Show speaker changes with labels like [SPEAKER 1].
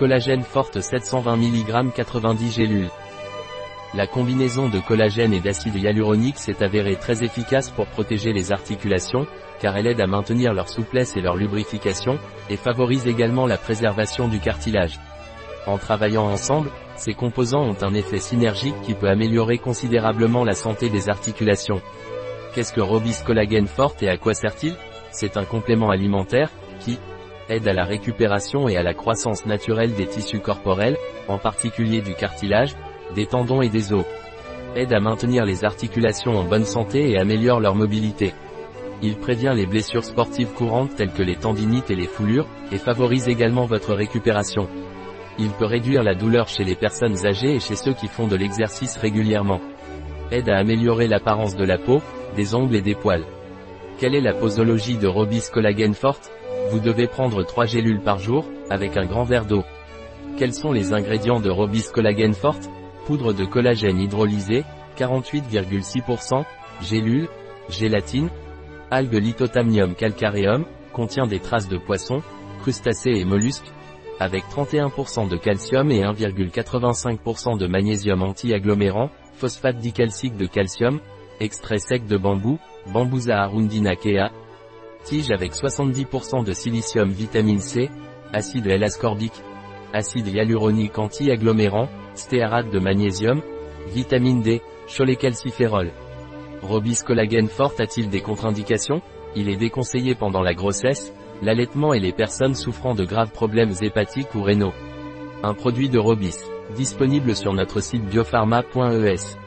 [SPEAKER 1] Collagène forte 720 mg 90 gélules. La combinaison de collagène et d'acide hyaluronique s'est avérée très efficace pour protéger les articulations, car elle aide à maintenir leur souplesse et leur lubrification, et favorise également la préservation du cartilage. En travaillant ensemble, ces composants ont un effet synergique qui peut améliorer considérablement la santé des articulations. Qu'est-ce que Robis Collagène Forte et à quoi sert-il? C'est un complément alimentaire, qui aide à la récupération et à la croissance naturelle des tissus corporels, en particulier du cartilage, des tendons et des os. Aide à maintenir les articulations en bonne santé et améliore leur mobilité. Il prévient les blessures sportives courantes telles que les tendinites et les foulures, et favorise également votre récupération. Il peut réduire la douleur chez les personnes âgées et chez ceux qui font de l'exercice régulièrement. Aide à améliorer l'apparence de la peau, des ongles et des poils. Quelle est la posologie de Robis Collagène Forte Vous devez prendre 3 gélules par jour, avec un grand verre d'eau. Quels sont les ingrédients de Robis Collagène Forte? Poudre de collagène hydrolysée, 48,6%, gélules, gélatine, algues lithotamnium calcareum, contient des traces de poissons, crustacés et mollusques, avec 31% de calcium et 1,85% de magnésium anti-agglomérant, phosphate dicalcique de calcium, extrait sec de bambou, Bambusa arundinacea, tige avec 70% de silicium vitamine C, acide L-ascorbique, acide hyaluronique anti-agglomérant, stéarate de magnésium, vitamine D, cholécalciférol. Robis collagène forte a-t-il des contre-indications? Il est déconseillé pendant la grossesse, l'allaitement et les personnes souffrant de graves problèmes hépatiques ou rénaux. Un produit de Robis, disponible sur notre site biopharma.es.